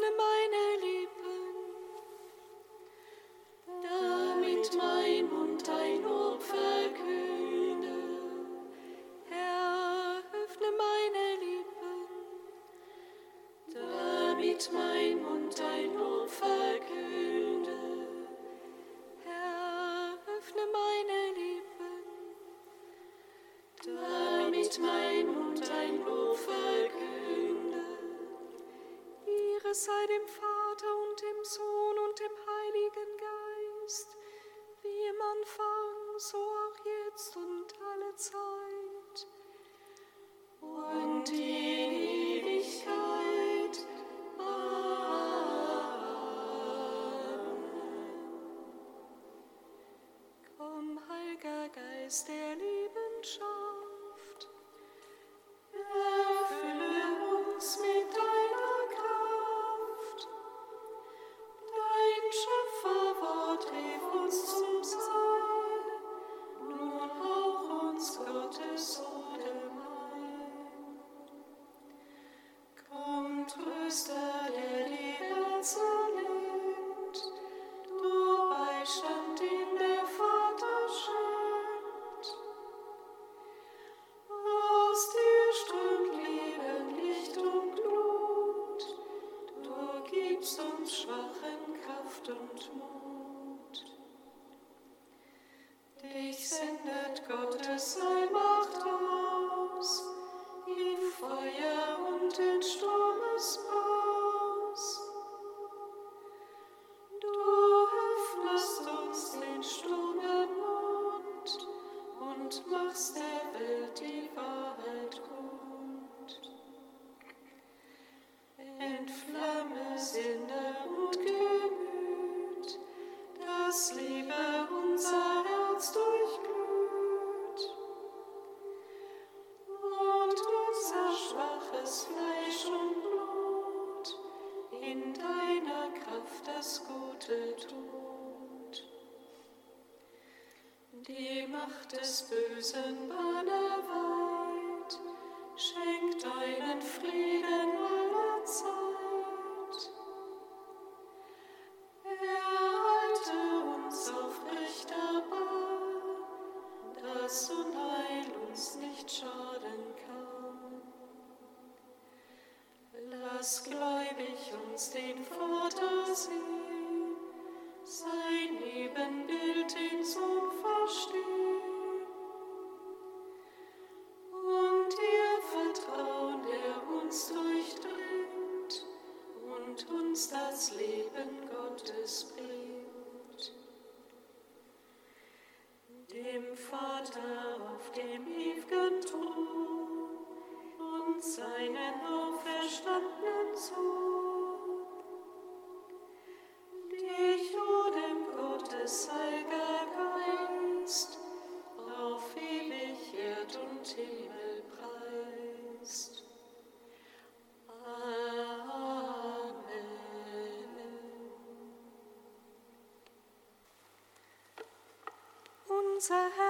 öffne meine die Macht des Bösen banne weit. hands are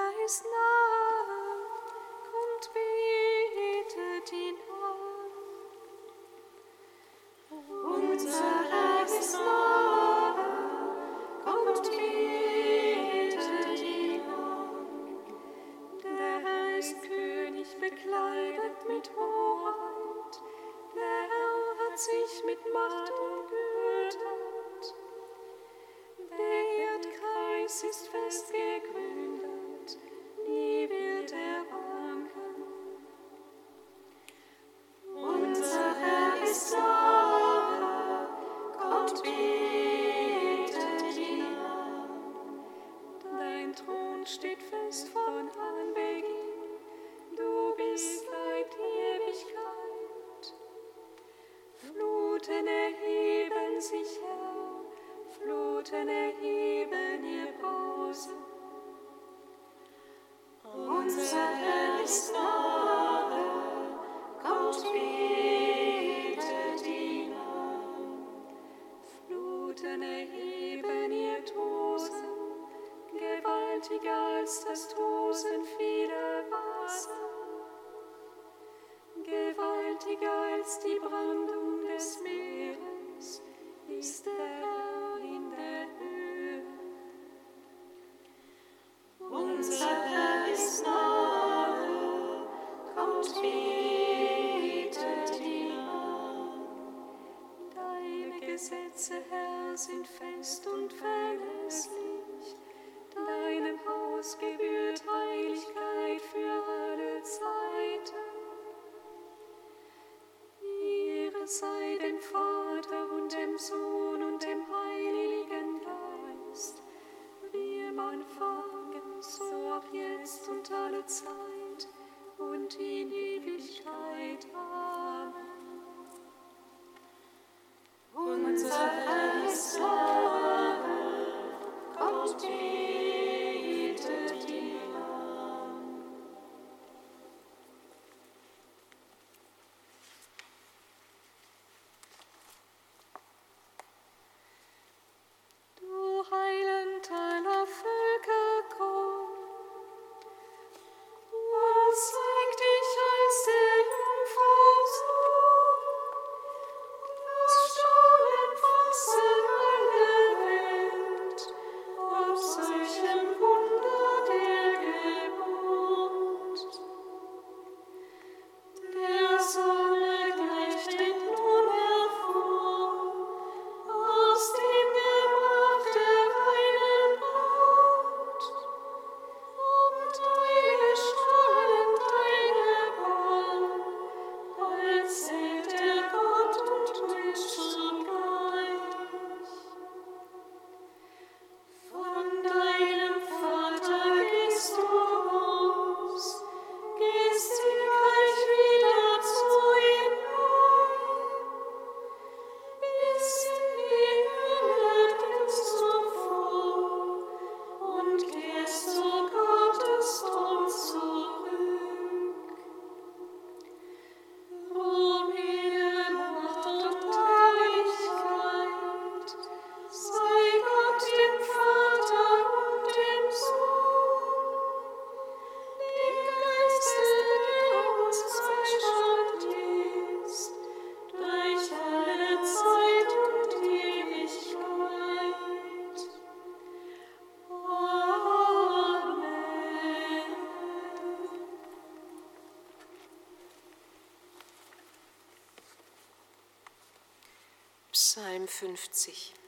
50.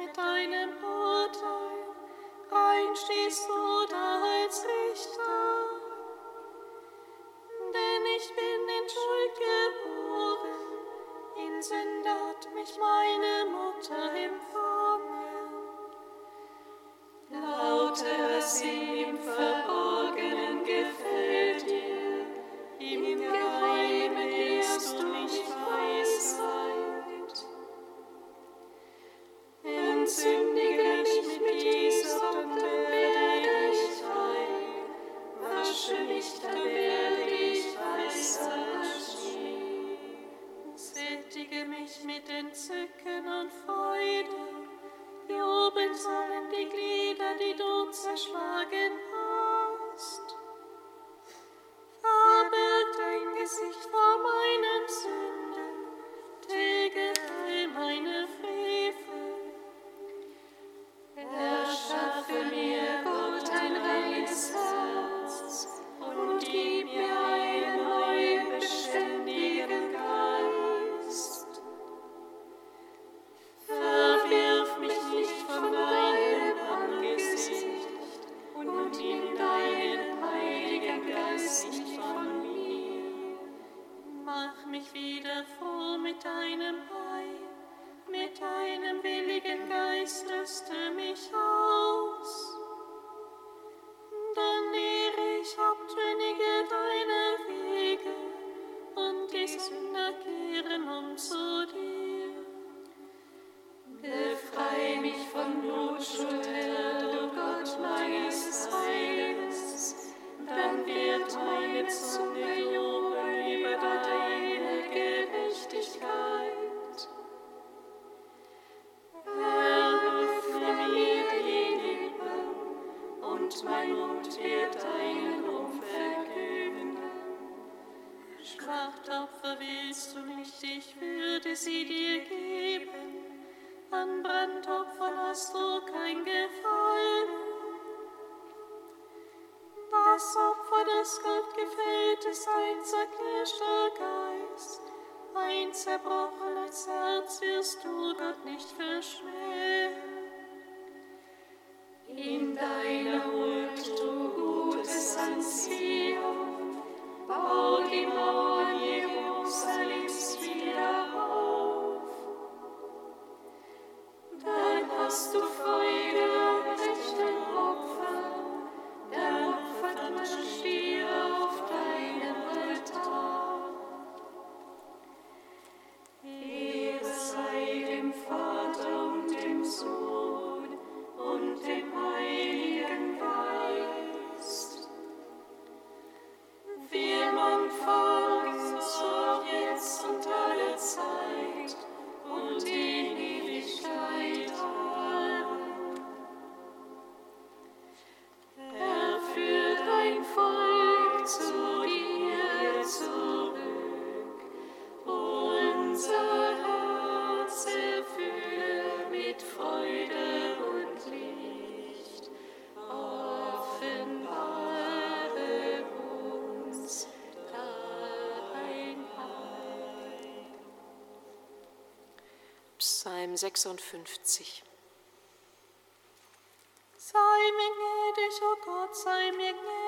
mit deinem Urteil, rein stehst du da als Richter. Denn ich bin in Schuld geboren, in Sünde hat mich meine Mutter empfangen. Lautere Sinn. Das Opfer, das Gott gefällt, ist ein zerknirschter Geist. Ein zerbrochenes Herz wirst du Gott nicht verschmähen. In deiner Huld du Gutes an Zion, bau Psalm 56. Sei mir gnädig, o oh Gott, sei mir gnädig.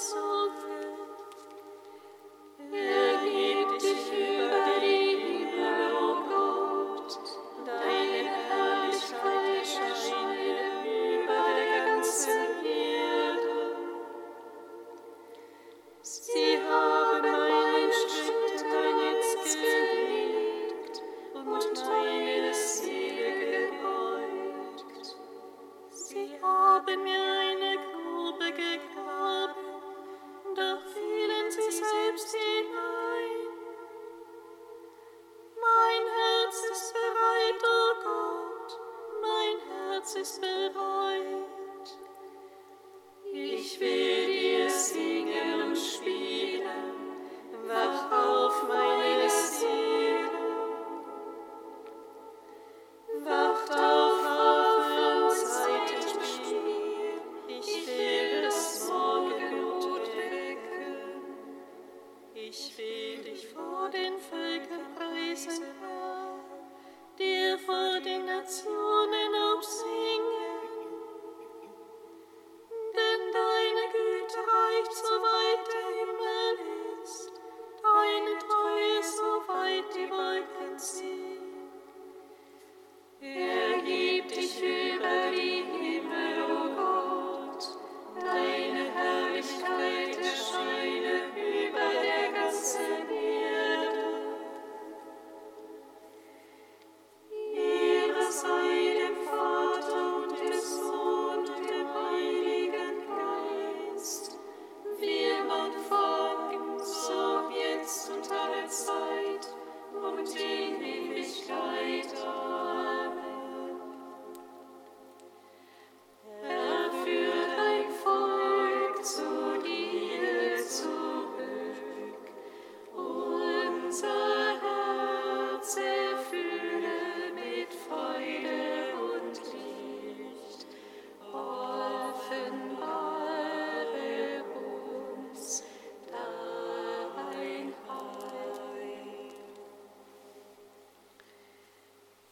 so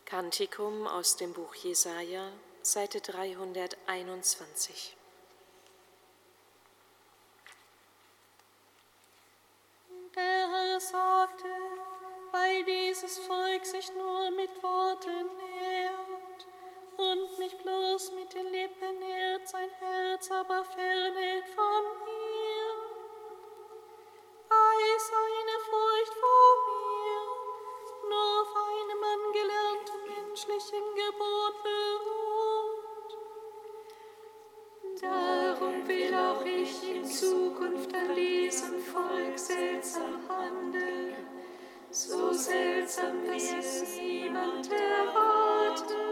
Kantikum aus dem Buch Jesaja, Seite 321. Der Herr sagte, weil dieses Volk sich nur mit Worten ehrt und mich bloß mit den Lippen ehrt, sein Herz aber fernet von mir. Volk seltsam handeln, so seltsam, wie es niemand erwartet.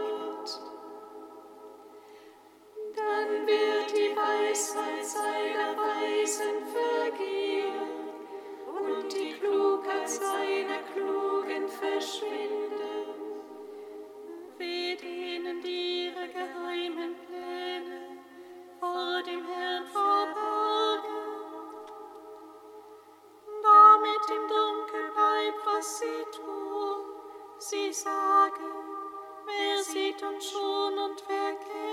Was sie tun. Sie sagen, wer sieht uns schon und wer kennt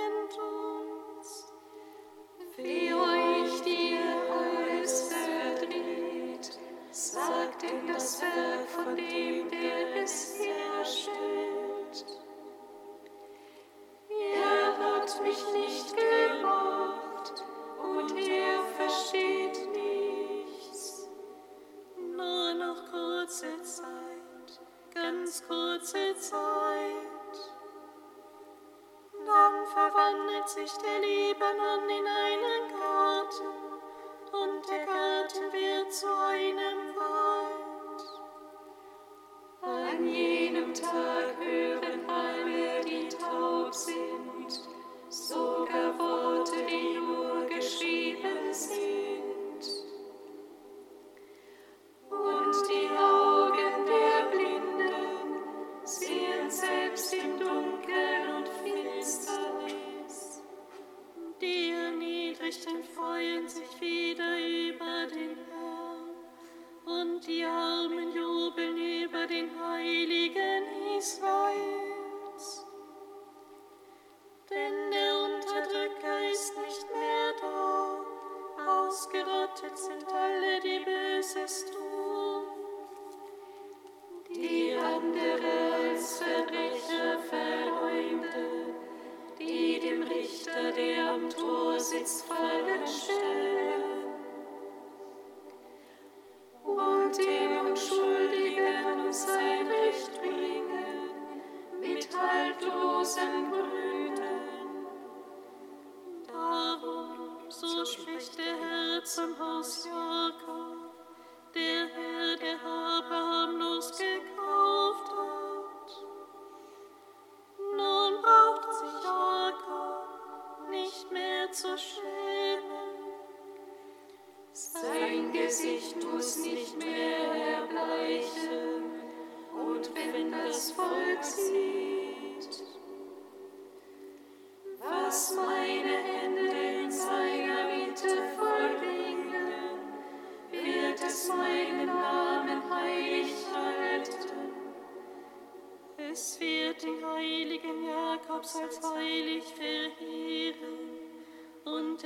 Erniedrigten freuen sich wieder über den Herrn und die Armen jubeln über den Heiligen Israels. Denn der Unterdrücker ist nicht mehr da, ausgerottet sind alle, die Böses tun. Die andere Richter, der am Tor sitzt, Fallen stellen.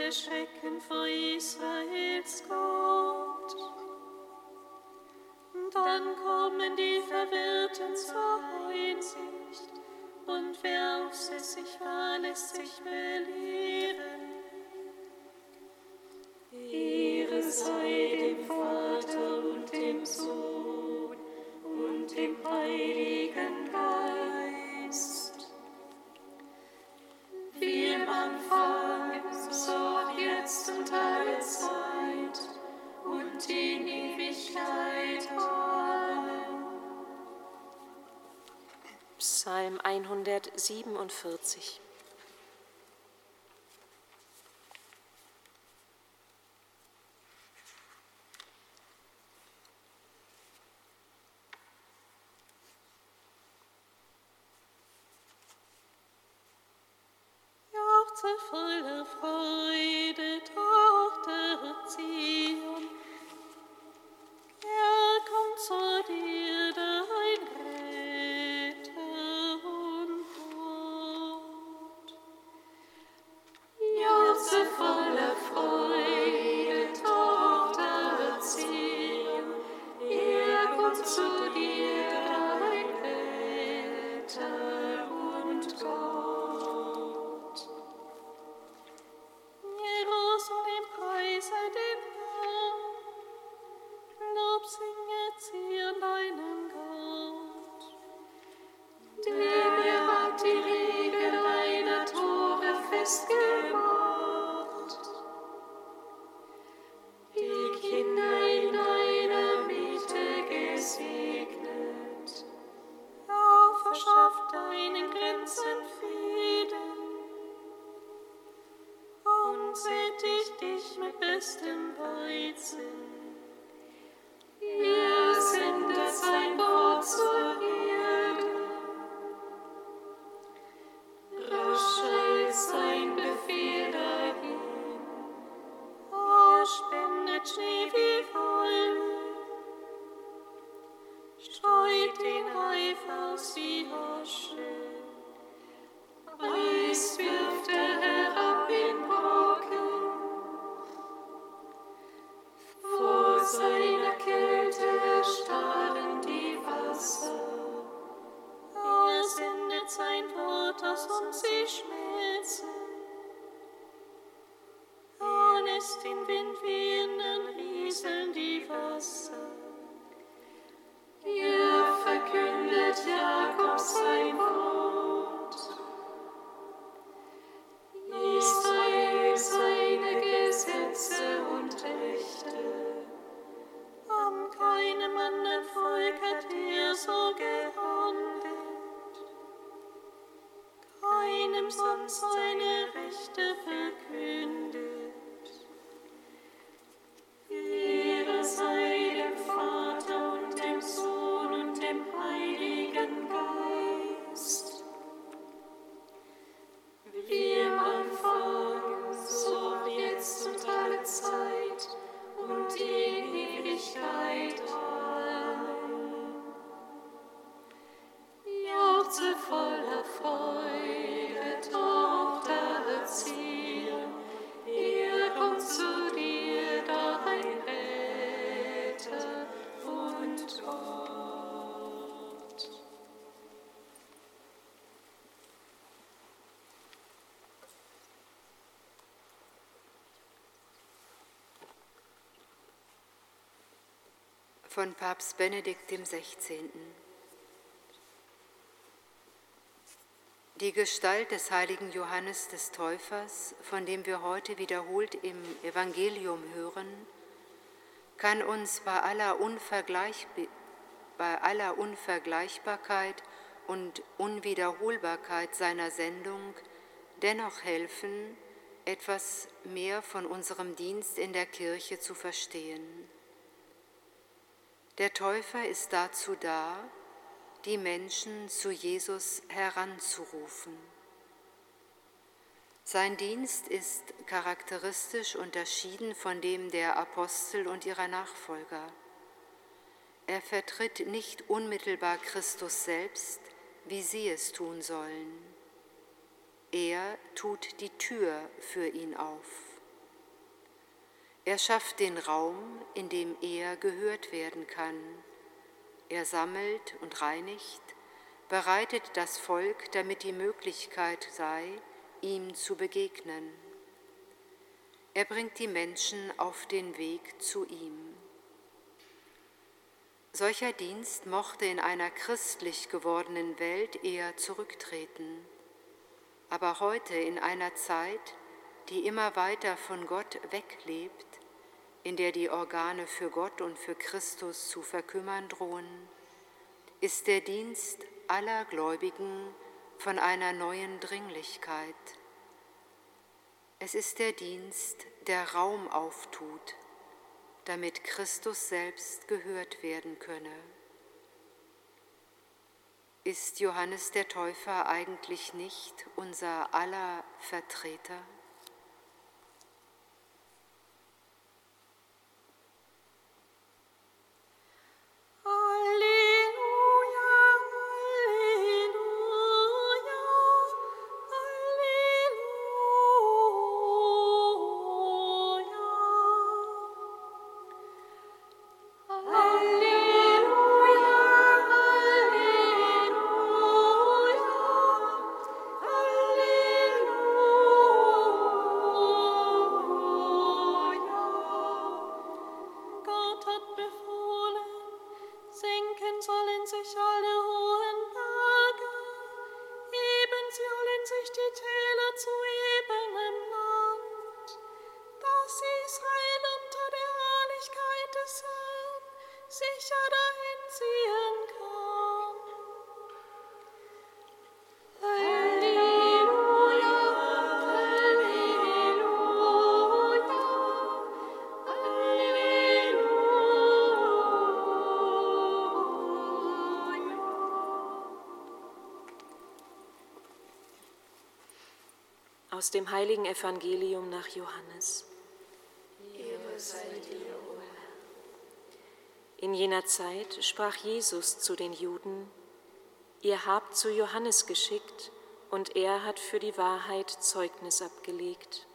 Und erschrecken vor Israels Gott. Dann kommen die Verwirrten zur Einsicht, und wer auf sich war, lässt sich belehren. Ehre sei 147. Jauchze voller ich dich mit bestem Weizen. Von Papst Benedikt XVI. Die Gestalt des heiligen Johannes des Täufers, von dem wir heute wiederholt im Evangelium hören, kann uns bei aller, Unvergleich, bei aller Unvergleichbarkeit und Unwiederholbarkeit seiner Sendung dennoch helfen, etwas mehr von unserem Dienst in der Kirche zu verstehen. Der Täufer ist dazu da, die Menschen zu Jesus heranzurufen. Sein Dienst ist charakteristisch unterschieden von dem der Apostel und ihrer Nachfolger. Er vertritt nicht unmittelbar Christus selbst, wie sie es tun sollen. Er tut die Tür für ihn auf. Er schafft den Raum, in dem er gehört werden kann. Er sammelt und reinigt, bereitet das Volk, damit die Möglichkeit sei, ihm zu begegnen. Er bringt die Menschen auf den Weg zu ihm. Solcher Dienst mochte in einer christlich gewordenen Welt eher zurücktreten. Aber heute in einer Zeit, die immer weiter von Gott weglebt, in der die Organe für Gott und für Christus zu verkümmern drohen, ist der Dienst aller Gläubigen von einer neuen Dringlichkeit. Es ist der Dienst, der Raum auftut, damit Christus selbst gehört werden könne. Ist Johannes der Täufer eigentlich nicht unser aller Vertreter? tela zu Aus dem heiligen Evangelium nach Johannes. In jener Zeit sprach Jesus zu den Juden, Ihr habt zu Johannes geschickt, und er hat für die Wahrheit Zeugnis abgelegt.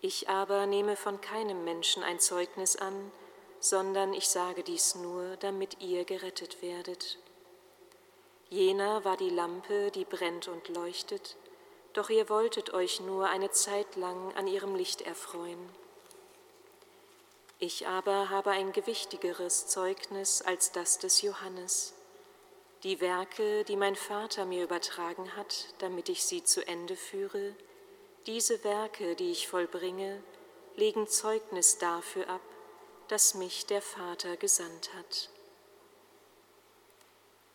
Ich aber nehme von keinem Menschen ein Zeugnis an, sondern ich sage dies nur, damit ihr gerettet werdet. Jener war die Lampe, die brennt und leuchtet, doch ihr wolltet euch nur eine Zeit lang an ihrem Licht erfreuen. Ich aber habe ein gewichtigeres Zeugnis als das des Johannes. Die Werke, die mein Vater mir übertragen hat, damit ich sie zu Ende führe, diese Werke, die ich vollbringe, legen Zeugnis dafür ab, dass mich der Vater gesandt hat.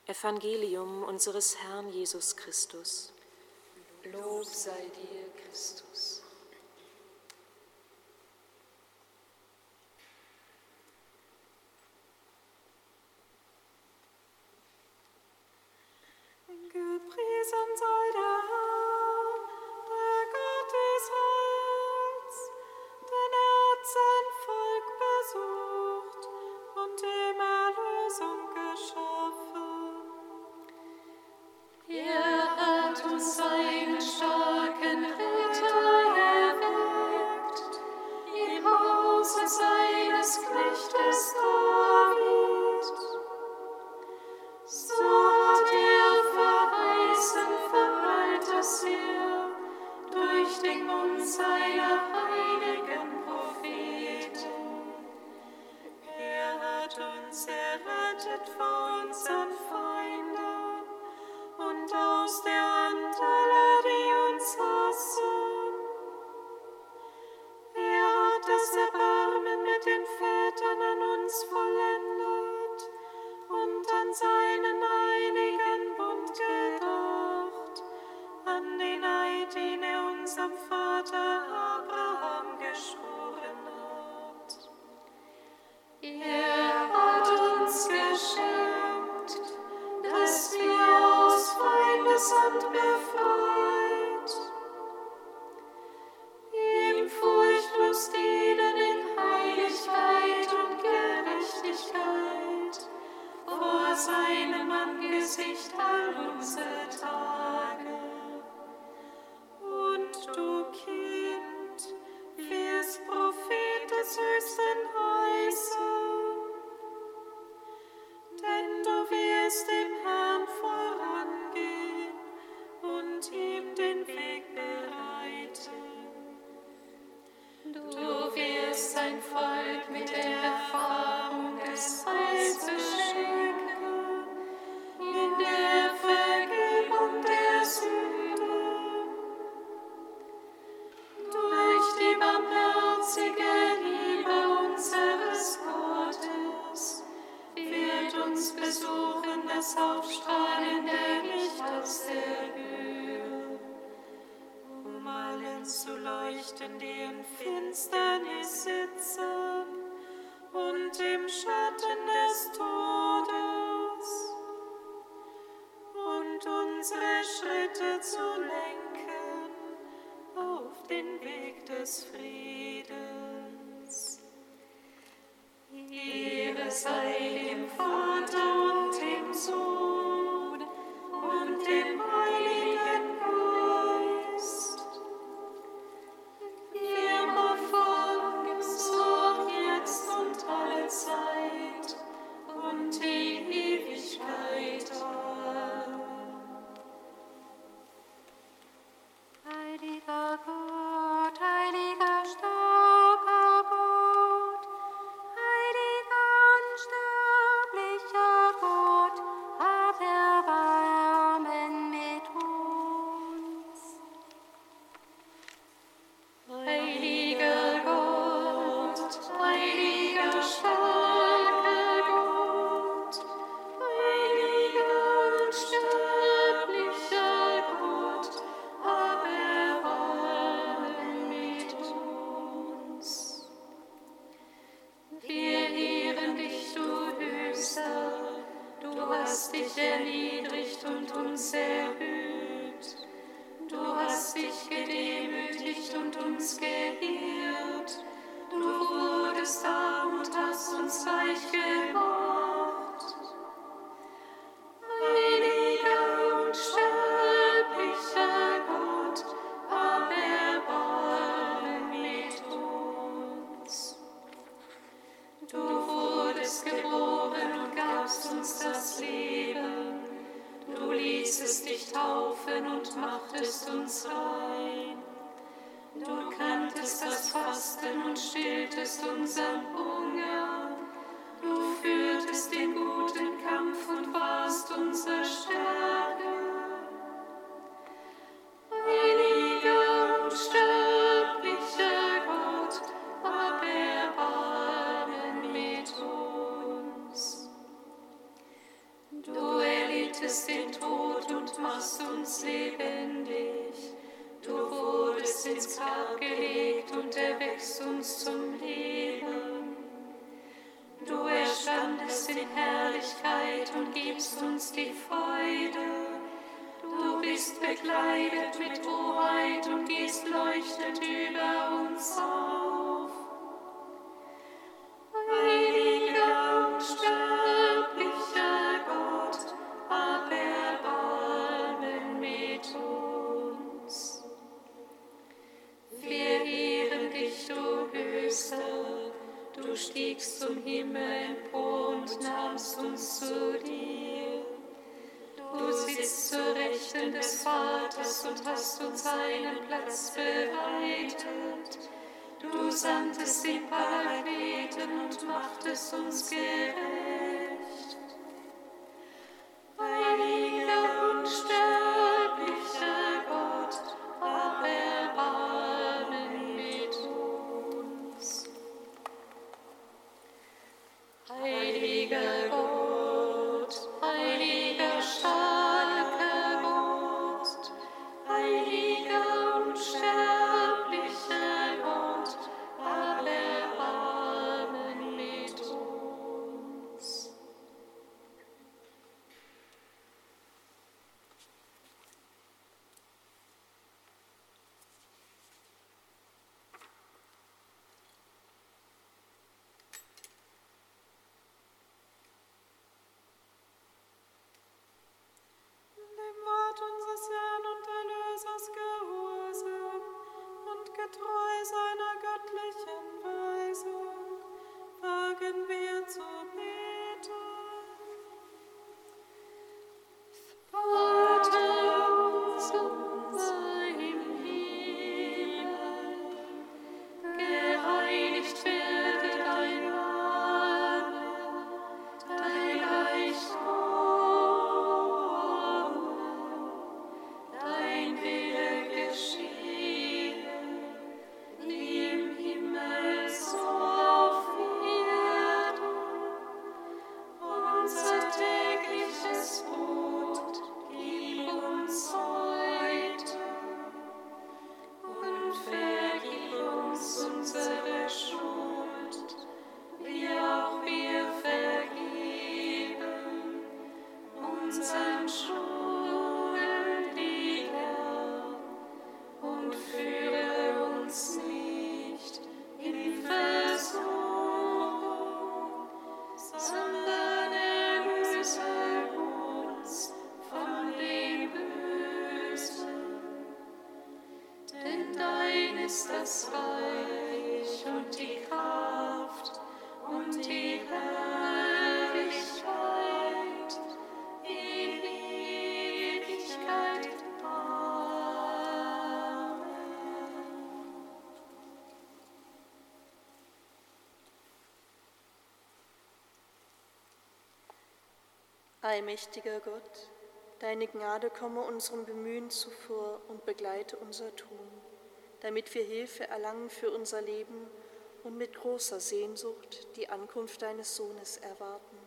Evangelium unseres Herrn Jesus Christus. Lob sei dir, Christus. Gepriesen sei der Herr, errettet vor unseren Feinden bist geboren und gabst uns das Leben. Du ließest dich taufen und machtest uns rein. Du kanntest das Fasten und stilltest unseren Hunger. Du führtest den Guten. Du stiegst zum Himmel empor und nahmst uns zu dir. Du sitzt zur Rechten des Vaters und hast uns einen Platz bereitet. Du sandtest die Parakleten und machtest uns gerecht. Allmächtiger Gott, deine Gnade komme unserem Bemühen zuvor und begleite unser Tun, damit wir Hilfe erlangen für unser Leben und mit großer Sehnsucht die Ankunft deines Sohnes erwarten,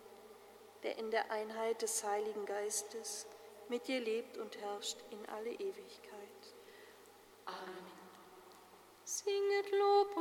der in der Einheit des Heiligen Geistes mit dir lebt und herrscht in alle Ewigkeit. Singet Lob